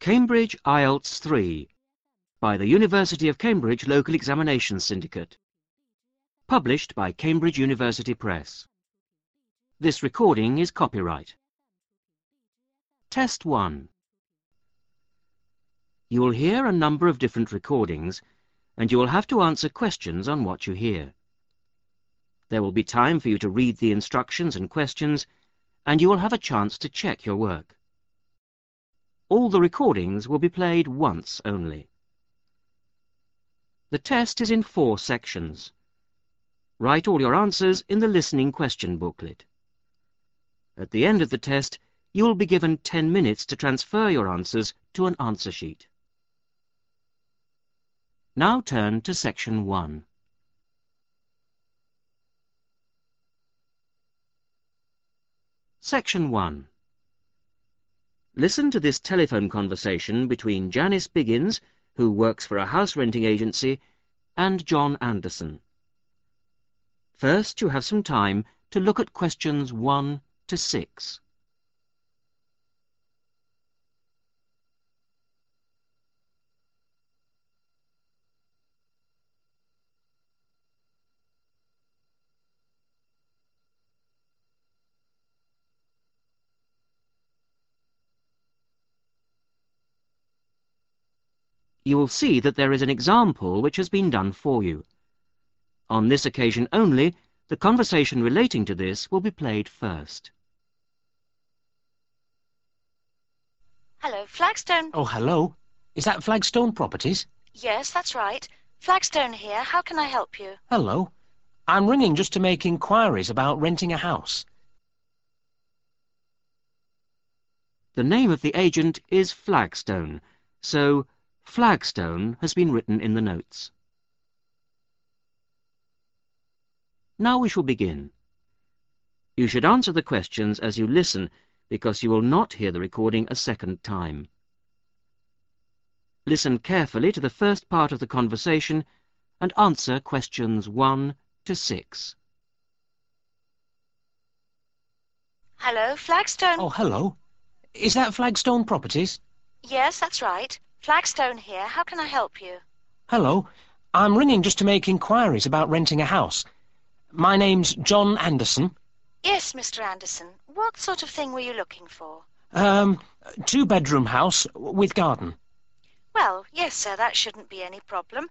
Cambridge IELTS 3 by the University of Cambridge Local Examinations Syndicate. Published by Cambridge University Press. This recording is copyright. Test 1 You will hear a number of different recordings and you will have to answer questions on what you hear. There will be time for you to read the instructions and questions and you will have a chance to check your work. All the recordings will be played once only. The test is in four sections. Write all your answers in the listening question booklet. At the end of the test, you will be given 10 minutes to transfer your answers to an answer sheet. Now turn to section 1. Section 1. Listen to this telephone conversation between Janice Biggins, who works for a house renting agency, and John Anderson. First, you have some time to look at questions 1 to 6. You will see that there is an example which has been done for you. On this occasion only, the conversation relating to this will be played first. Hello, Flagstone. Oh, hello. Is that Flagstone Properties? Yes, that's right. Flagstone here. How can I help you? Hello. I'm ringing just to make inquiries about renting a house. The name of the agent is Flagstone, so Flagstone has been written in the notes. Now we shall begin. You should answer the questions as you listen, because you will not hear the recording a second time. Listen carefully to the first part of the conversation and answer questions 1 to 6. Hello, Flagstone. Oh, hello. Is that Flagstone Properties? Yes, that's right. Flagstone here. How can I help you? Hello. I'm ringing just to make inquiries about renting a house. My name's John Anderson. Yes, Mr. Anderson. What sort of thing were you looking for? Um, two-bedroom house with garden. Well, yes, sir, that shouldn't be any problem.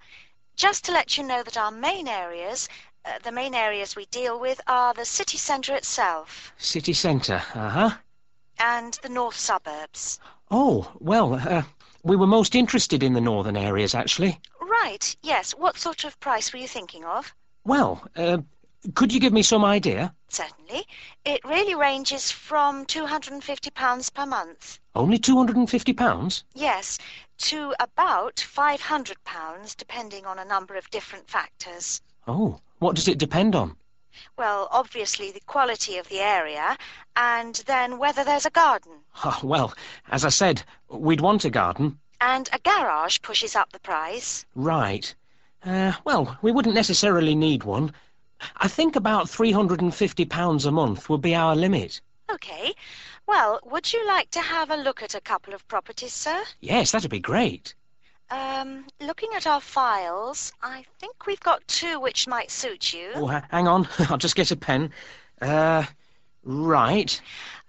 Just to let you know that our main areas, uh, the main areas we deal with are the city centre itself. City centre, uh-huh. And the north suburbs. Oh, well, uh, we were most interested in the northern areas, actually. Right, yes. What sort of price were you thinking of? Well, uh, could you give me some idea? Certainly. It really ranges from £250 per month. Only £250? Yes, to about £500, depending on a number of different factors. Oh, what does it depend on? Well, obviously the quality of the area, and then whether there's a garden. Oh, well, as I said, we'd want a garden. And a garage pushes up the price. Right. Uh, well, we wouldn't necessarily need one. I think about £350 a month would be our limit. OK. Well, would you like to have a look at a couple of properties, sir? Yes, that'd be great. Um, looking at our files, I think we've got two which might suit you. Oh, hang on. I'll just get a pen. Uh, right.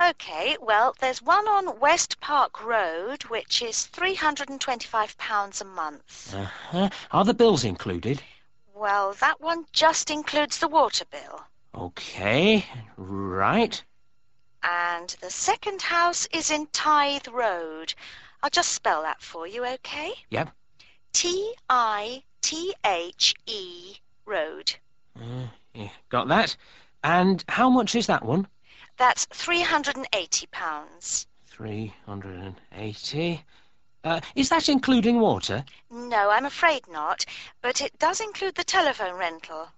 OK, well, there's one on West Park Road, which is £325 a month. Uh-huh. Are the bills included? Well, that one just includes the water bill. OK, right. And the second house is in Tithe Road. I'll just spell that for you, OK? Yep. T-I-T-H-E Road. Uh, yeah, got that. And how much is that one? That's £380. 380. Uh, is that including water? No, I'm afraid not. But it does include the telephone rental.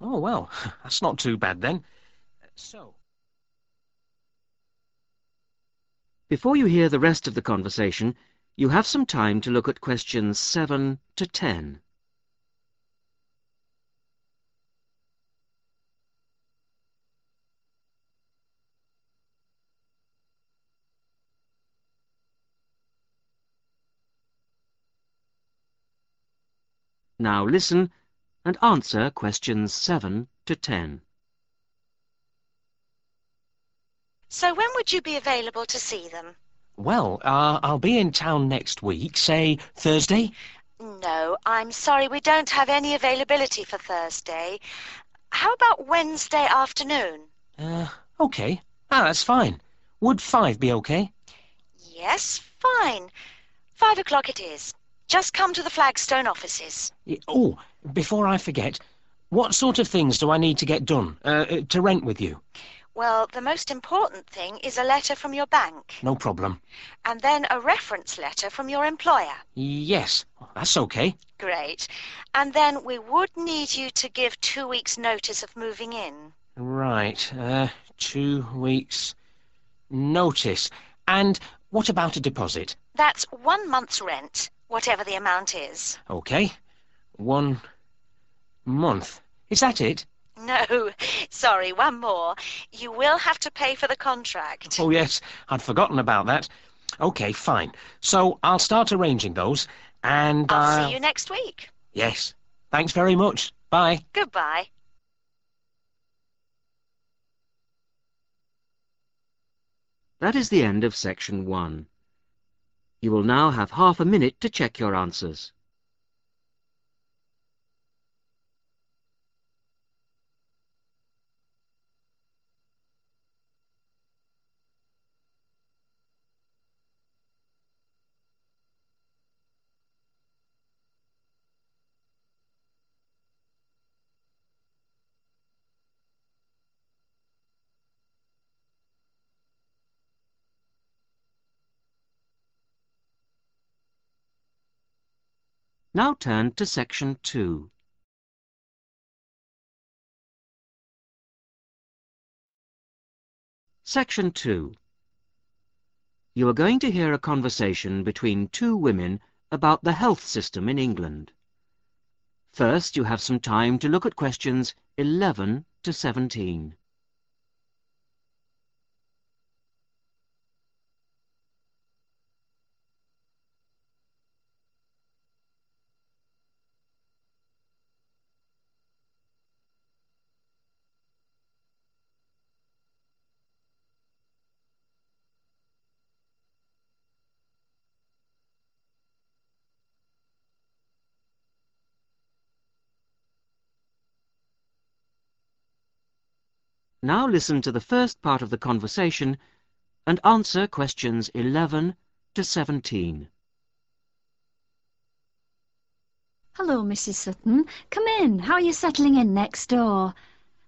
Oh, well, that's not too bad then. So... Before you hear the rest of the conversation, you have some time to look at questions 7 to 10. Now listen and answer questions 7 to 10. So when would you be available to see them? Well, uh, I'll be in town next week, say Thursday. No, I'm sorry, we don't have any availability for Thursday. How about Wednesday afternoon? Uh, okay. Ah, that's fine. Would five be okay? Yes, fine. Five o'clock it is. Just come to the Flagstone offices. Oh, before I forget, what sort of things do I need to get done uh, uh, to rent with you? Well, the most important thing is a letter from your bank, No problem. and then a reference letter from your employer. Yes, that's okay. Great. And then we would need you to give two weeks' notice of moving in. Right, uh, two weeks notice. And what about a deposit? That's one month's rent, whatever the amount is. Okay, one month. Is that it? No, sorry, one more. You will have to pay for the contract. Oh, yes, I'd forgotten about that. Okay, fine. So I'll start arranging those, and I'll uh, see you next week. Yes. Thanks very much. Bye. Goodbye. That is the end of section 1. You will now have half a minute to check your answers. Now turn to section 2. Section 2. You are going to hear a conversation between two women about the health system in England. First, you have some time to look at questions 11 to 17. Now listen to the first part of the conversation and answer questions 11 to 17. Hello, Mrs. Sutton. Come in. How are you settling in next door?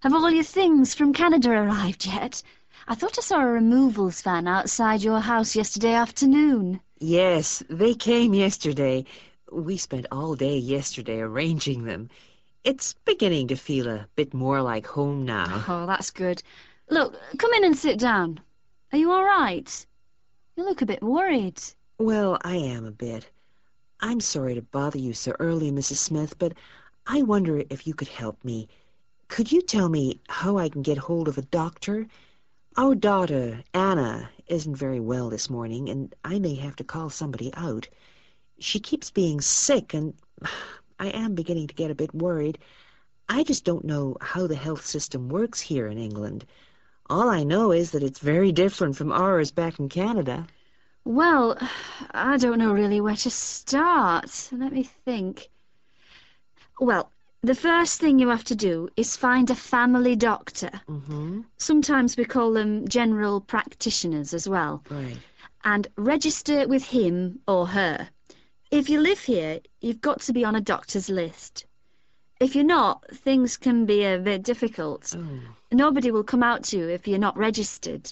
Have all your things from Canada arrived yet? I thought I saw a removals van outside your house yesterday afternoon. Yes, they came yesterday. We spent all day yesterday arranging them. It's beginning to feel a bit more like home now. Oh, that's good. Look, come in and sit down. Are you all right? You look a bit worried. Well, I am a bit. I'm sorry to bother you so early, Mrs. Smith, but I wonder if you could help me. Could you tell me how I can get hold of a doctor? Our daughter, Anna, isn't very well this morning, and I may have to call somebody out. She keeps being sick, and I am beginning to get a bit worried. I just don't know how the health system works here in England. All I know is that it's very different from ours back in Canada. Well, I don't know really where to start. Let me think. Well, the first thing you have to do is find a family doctor. Mm-hmm. Sometimes we call them general practitioners as well. Right. and register with him or her. If you live here, you've got to be on a doctor's list. If you're not, things can be a bit difficult. Oh. Nobody will come out to you if you're not registered.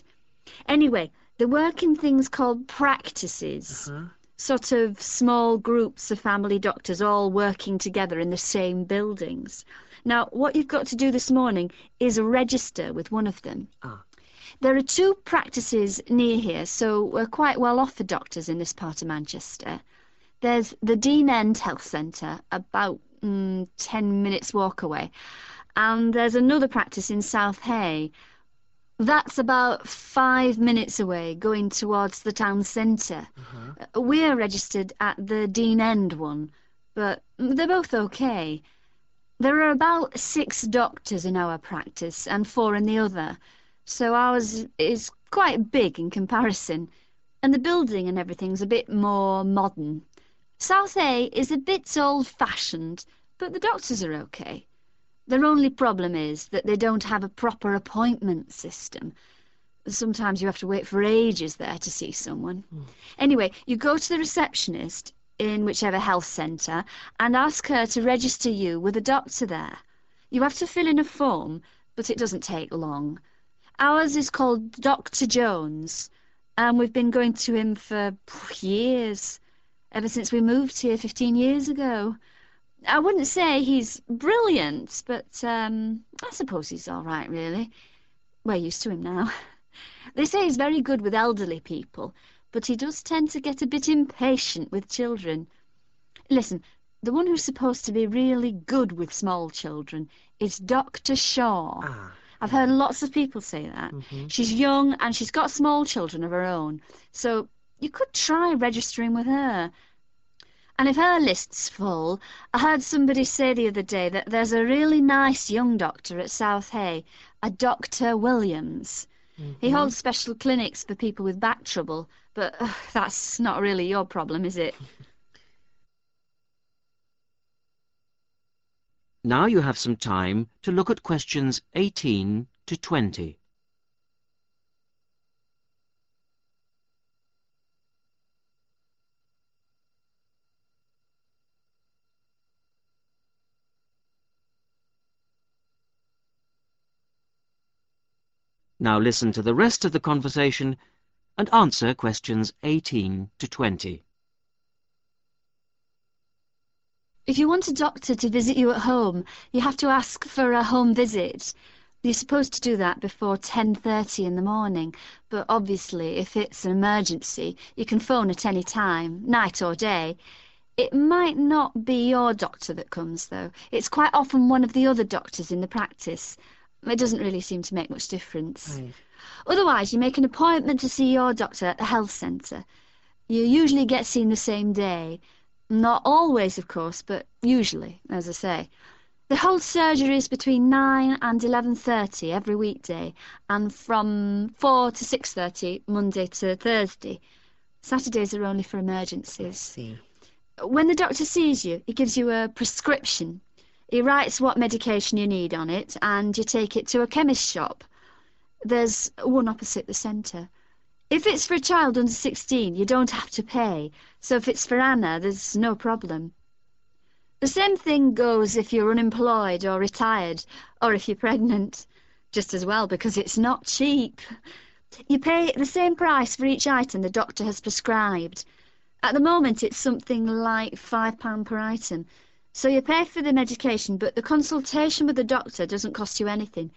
Anyway, they work in things called practices, Uh-huh. sort of small groups of family doctors all working together in the same buildings. Now, what you've got to do this morning is register with one of them. Ah. There are two practices near here, so we're quite well off for doctors in this part of Manchester. There's the Dean End Health Centre, about mm, 10 minutes walk away, and there's another practice in South Hay. That's about five minutes away, going towards the town centre. Uh-huh. Uh, We're registered at the Dean End one, but they're both okay. There are about six doctors in our practice and four in the other, so ours is quite big in comparison, and the building and everything's a bit more modern. South Hay is a bit old-fashioned, but the doctors are okay. Their only problem is that they don't have a proper appointment system. Sometimes you have to wait for ages there to see someone. Mm. Anyway, you go to the receptionist in whichever health centre and ask her to register you with a doctor there. You have to fill in a form, but it doesn't take long. Ours is called Dr. Jones, and we've been going to him for years, ever since we moved here 15 years ago. I wouldn't say he's brilliant, but um, I suppose he's all right, really. We're used to him now. They say he's very good with elderly people, but he does tend to get a bit impatient with children. Listen, the one who's supposed to be really good with small children is Dr. Shaw. Ah. I've heard lots of people say that. hmm She's young and she's got small children of her own, so you could try registering with her. And if her list's full, I heard somebody say the other day that there's a really nice young doctor at South Hay, a Dr. Williams. He mm-hmm. holds special clinics for people with back trouble, but ugh, that's not really your problem, is it? Now you have some time to look at questions 18 to 20. Now listen to the rest of the conversation and answer questions 18 to 20. If you want a doctor to visit you at home, you have to ask for a home visit. You're supposed to do that before 10.30 in the morning, but obviously if it's an emergency, you can phone at any time, night or day. It might not be your doctor that comes, though. It's quite often one of the other doctors in the practice. It doesn't really seem to make much difference. Otherwise, you make an appointment to see your doctor at the health centre. You usually get seen the same day. Not always, of course, but usually, as I say. They hold surgeries between 9 and 11.30 every weekday, and from 4 to 6.30 Monday to Thursday. Saturdays are only for emergencies. see. When the doctor sees you, he gives you a prescription. He writes what medication you need on it, and you take it to a chemist shop. There's one opposite the centre. If it's for a child under 16, you don't have to pay, so if it's for Anna, there's no problem. The same thing goes if you're unemployed or retired, or if you're pregnant. Just as well, because it's not cheap. You pay the same price for each item the doctor has prescribed. At the moment, it's something like £5 per item. So you pay for the medication, but the consultation with the doctor doesn't cost you anything.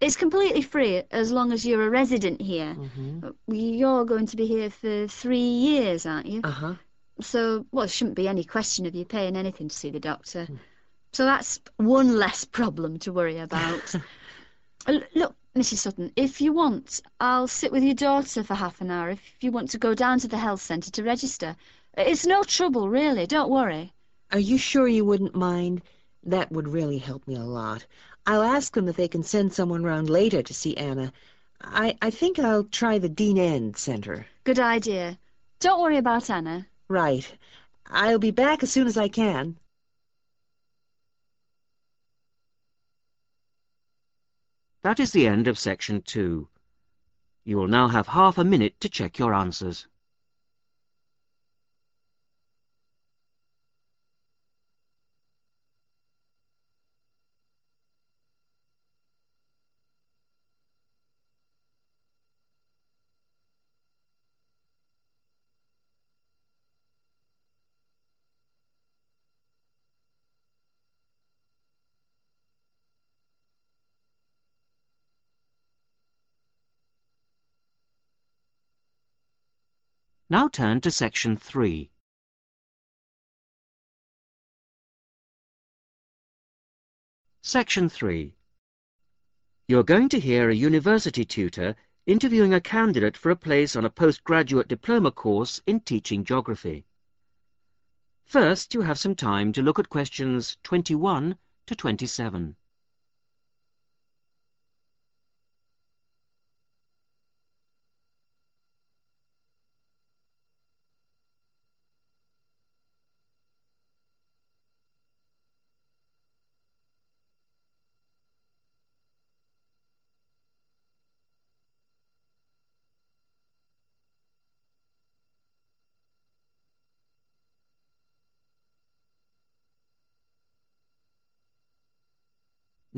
It's completely free as long as you're a resident here. hmm You're going to be here for three years, aren't you? Uh-huh. So, well, there shouldn't be any question of you paying anything to see the doctor. So that's one less problem to worry about. Uh, Look, Mrs. Sutton, if you want, I'll sit with your daughter for half an hour if you want to go down to the health centre to register. It's no trouble, really. Don't worry. Are you sure you wouldn't mind? That would really help me a lot. I'll ask them if they can send someone round later to see Anna. I, I think I'll try the Dean End Center. Good idea. Don't worry about Anna. Right. I'll be back as soon as I can. That is the end of section two. You will now have half a minute to check your answers. Now turn to section three. Section 3. You're going to hear a university tutor interviewing a candidate for a place on a postgraduate diploma course in teaching geography. First, you have some time to look at questions 21 to 27.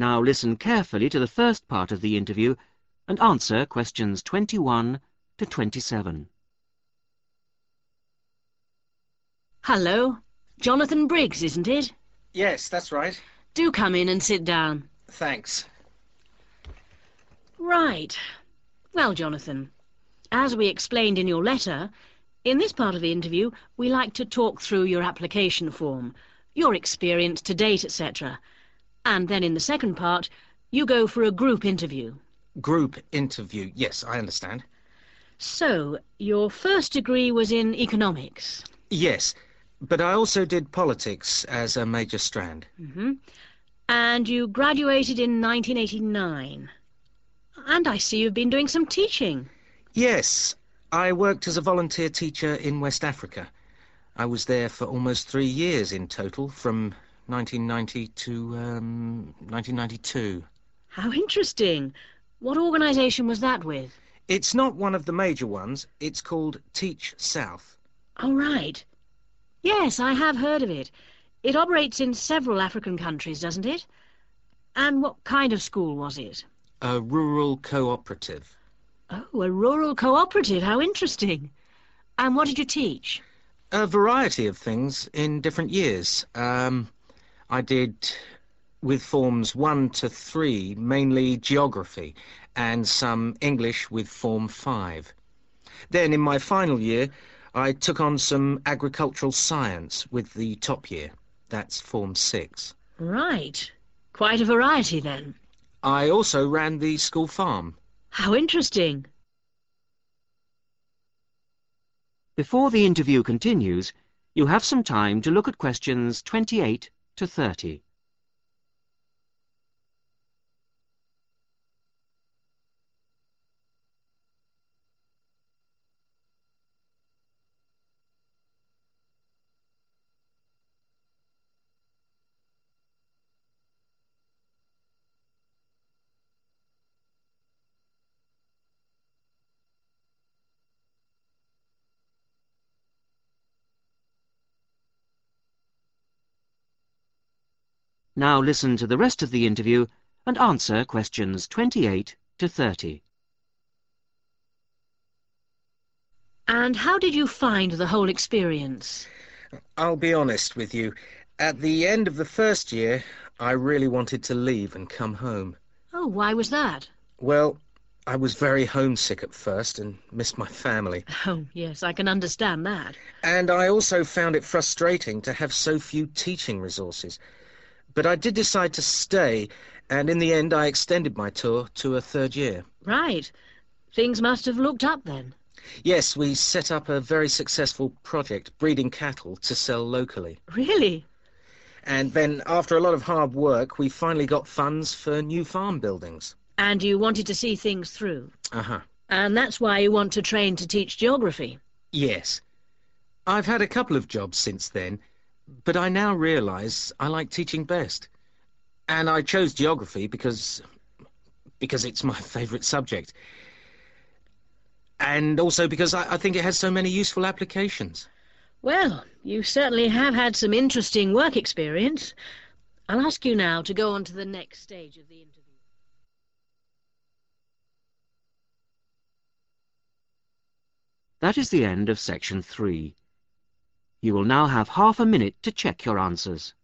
Now listen carefully to the first part of the interview and answer questions 21 to 27. Hello. Jonathan Briggs, isn't it? Yes, that's right. Do come in and sit down. Thanks. Right. Well, Jonathan, as we explained in your letter, in this part of the interview, we like to talk through your application form, your experience to date, etc. And then in the second part, you go for a group interview. Group interview. Yes, I understand. So, your first degree was in economics. Yes, but I also did politics as a major strand. hmm And you graduated in 1989. And I see you've been doing some teaching. Yes, I worked as a volunteer teacher in West Africa. I was there for almost three years in total, from 1990 to um, 1992. How interesting. What organisation was that with? It's not one of the major ones. It's called Teach South. Oh, right. Yes, I have heard of it. It operates in several African countries, doesn't it? And what kind of school was it? A rural cooperative. Oh, a rural cooperative. How interesting. And what did you teach? A variety of things in different years. Um, I did with forms 1 to 3, mainly geography, and some English with form 5. Then in my final year, I took on some agricultural science with the top year. That's form 6. Right. Quite a variety then. I also ran the school farm. How interesting. Before the interview continues, you have some time to look at questions 28 to 30. Now listen to the rest of the interview and answer questions 28 to 30. And how did you find the whole experience? I'll be honest with you. At the end of the first year, I really wanted to leave and come home. Oh, why was that? Well, I was very homesick at first and missed my family. Oh, yes, I can understand that. And I also found it frustrating to have so few teaching resources. But I did decide to stay, and in the end I extended my tour to a third year. Right. Things must have looked up then. Yes, we set up a very successful project, breeding cattle to sell locally. Really? And then, after a lot of hard work, we finally got funds for new farm buildings. And you wanted to see things through. Uh-huh. And that's why you want to train to teach geography. Yes. I've had a couple of jobs since then, but I now realise I like teaching best. And I chose geography because... because it's my favourite subject. And also because I, I think it has so many useful applications. Well, you certainly have had some interesting work experience. I'll ask you now to go on to the next stage of the interview. That is the end of section 3. You will now have half a minute to check your answers.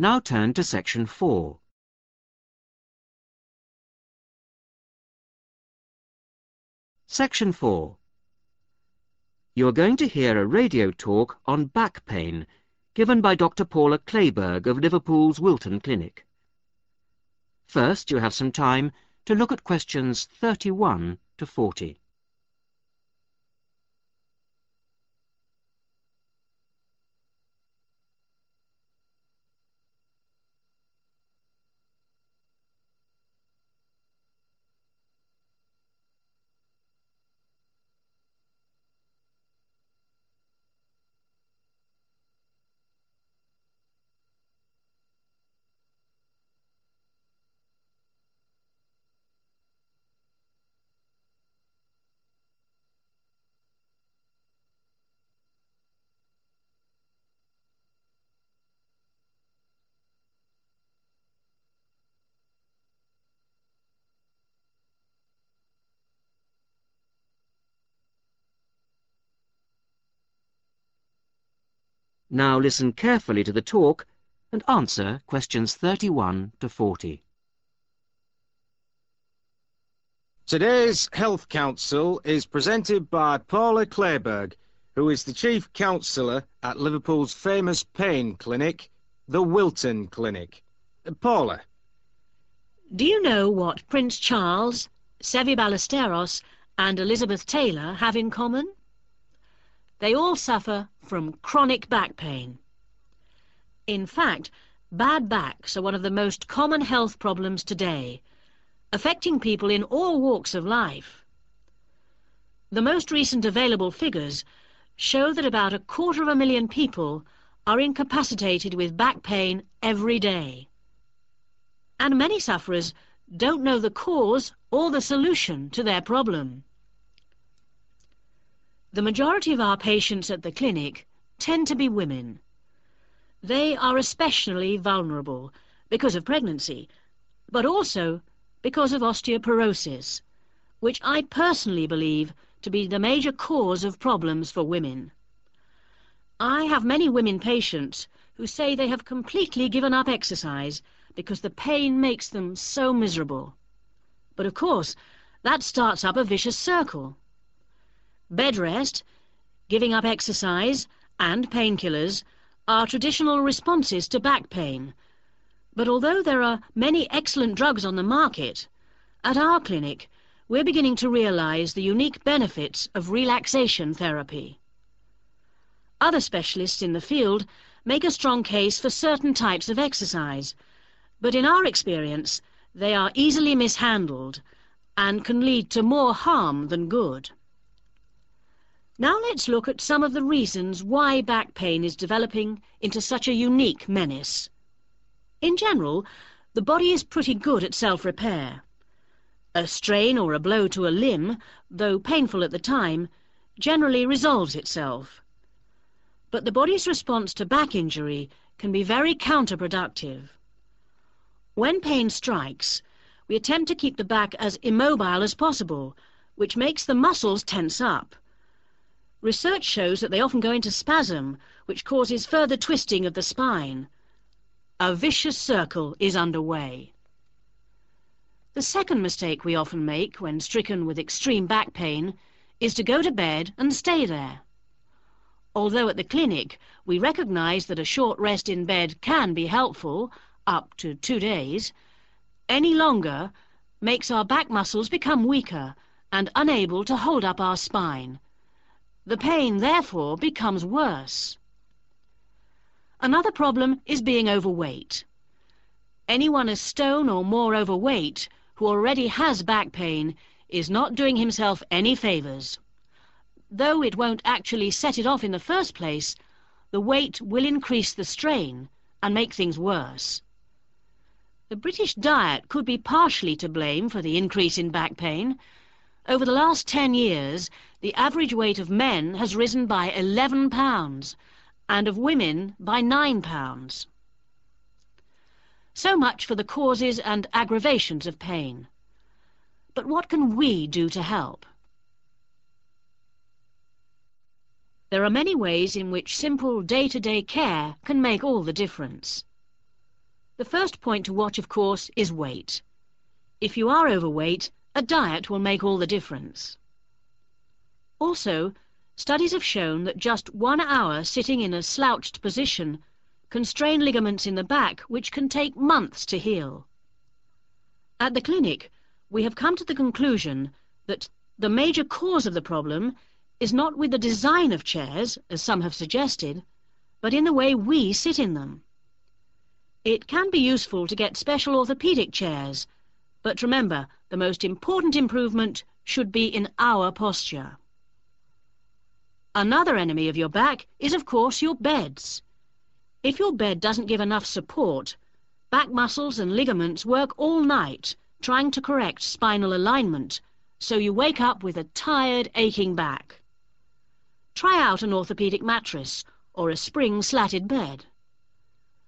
Now turn to section 4. Section 4. You are going to hear a radio talk on back pain given by Dr. Paula Clayburgh of Liverpool's Wilton Clinic. First, you have some time to look at questions 31 to 40. Now listen carefully to the talk and answer questions 31 to 40. Today's Health Council is presented by Paula Clayburgh, who is the Chief Counsellor at Liverpool's famous pain clinic, the Wilton Clinic. Paula. Do you know what Prince Charles, Seve Ballesteros and Elizabeth Taylor have in common? They all suffer from chronic back pain. In fact, bad backs are one of the most common health problems today, affecting people in all walks of life. The most recent available figures show that about a quarter of a million people are incapacitated with back pain every day. And many sufferers don't know the cause or the solution to their problem. The majority of our patients at the clinic tend to be women. They are especially vulnerable because of pregnancy, but also because of osteoporosis, which I personally believe to be the major cause of problems for women. I have many women patients who say they have completely given up exercise because the pain makes them so miserable. But of course, that starts up a vicious circle. Bed rest, giving up exercise, and painkillers are traditional responses to back pain. But although there are many excellent drugs on the market, at our clinic we're beginning to realise the unique benefits of relaxation therapy. Other specialists in the field make a strong case for certain types of exercise, but in our experience they are easily mishandled and can lead to more harm than good. Now let's look at some of the reasons why back pain is developing into such a unique menace. In general, the body is pretty good at self-repair. A strain or a blow to a limb, though painful at the time, generally resolves itself. But the body's response to back injury can be very counterproductive. When pain strikes, we attempt to keep the back as immobile as possible, which makes the muscles tense up. Research shows that they often go into spasm, which causes further twisting of the spine. A vicious circle is underway. The second mistake we often make when stricken with extreme back pain is to go to bed and stay there. Although at the clinic we recognise that a short rest in bed can be helpful, up to two days, any longer makes our back muscles become weaker and unable to hold up our spine. The pain, therefore, becomes worse. Another problem is being overweight. Anyone a stone or more overweight who already has back pain is not doing himself any favours. Though it won't actually set it off in the first place, the weight will increase the strain and make things worse. The British diet could be partially to blame for the increase in back pain, over the last 10 years, the average weight of men has risen by 11 pounds and of women by 9 pounds. So much for the causes and aggravations of pain. But what can we do to help? There are many ways in which simple day-to-day -day care can make all the difference. The first point to watch, of course, is weight. If you are overweight, a diet will make all the difference. Also, studies have shown that just one hour sitting in a slouched position can strain ligaments in the back which can take months to heal. At the clinic, we have come to the conclusion that the major cause of the problem is not with the design of chairs, as some have suggested, but in the way we sit in them. It can be useful to get special orthopaedic chairs, but remember, the most important improvement should be in our posture. Another enemy of your back is, of course, your beds. If your bed doesn't give enough support, back muscles and ligaments work all night trying to correct spinal alignment, so you wake up with a tired, aching back. Try out an orthopaedic mattress or a spring slatted bed.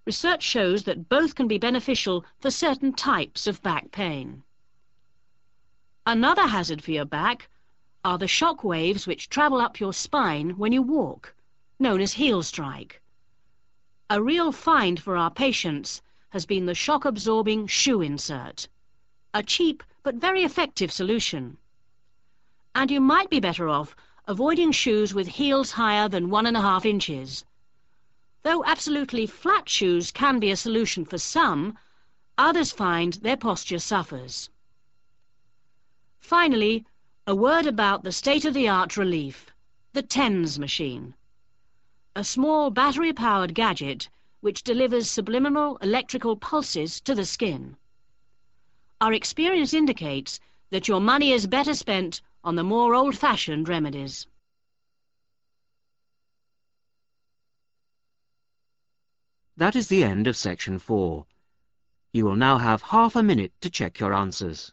Research shows that both can be beneficial for certain types of back pain. Another hazard for your back are the shock waves which travel up your spine when you walk, known as heel strike. A real find for our patients has been the shock-absorbing shoe insert, a cheap but very effective solution. And you might be better off avoiding shoes with heels higher than one and a half inches. Though absolutely flat shoes can be a solution for some, others find their posture suffers. Finally, a word about the state-of-the-art relief, the TENS machine. A small battery-powered gadget which delivers subliminal electrical pulses to the skin. Our experience indicates that your money is better spent on the more old-fashioned remedies. That is the end of section four. You will now have half a minute to check your answers.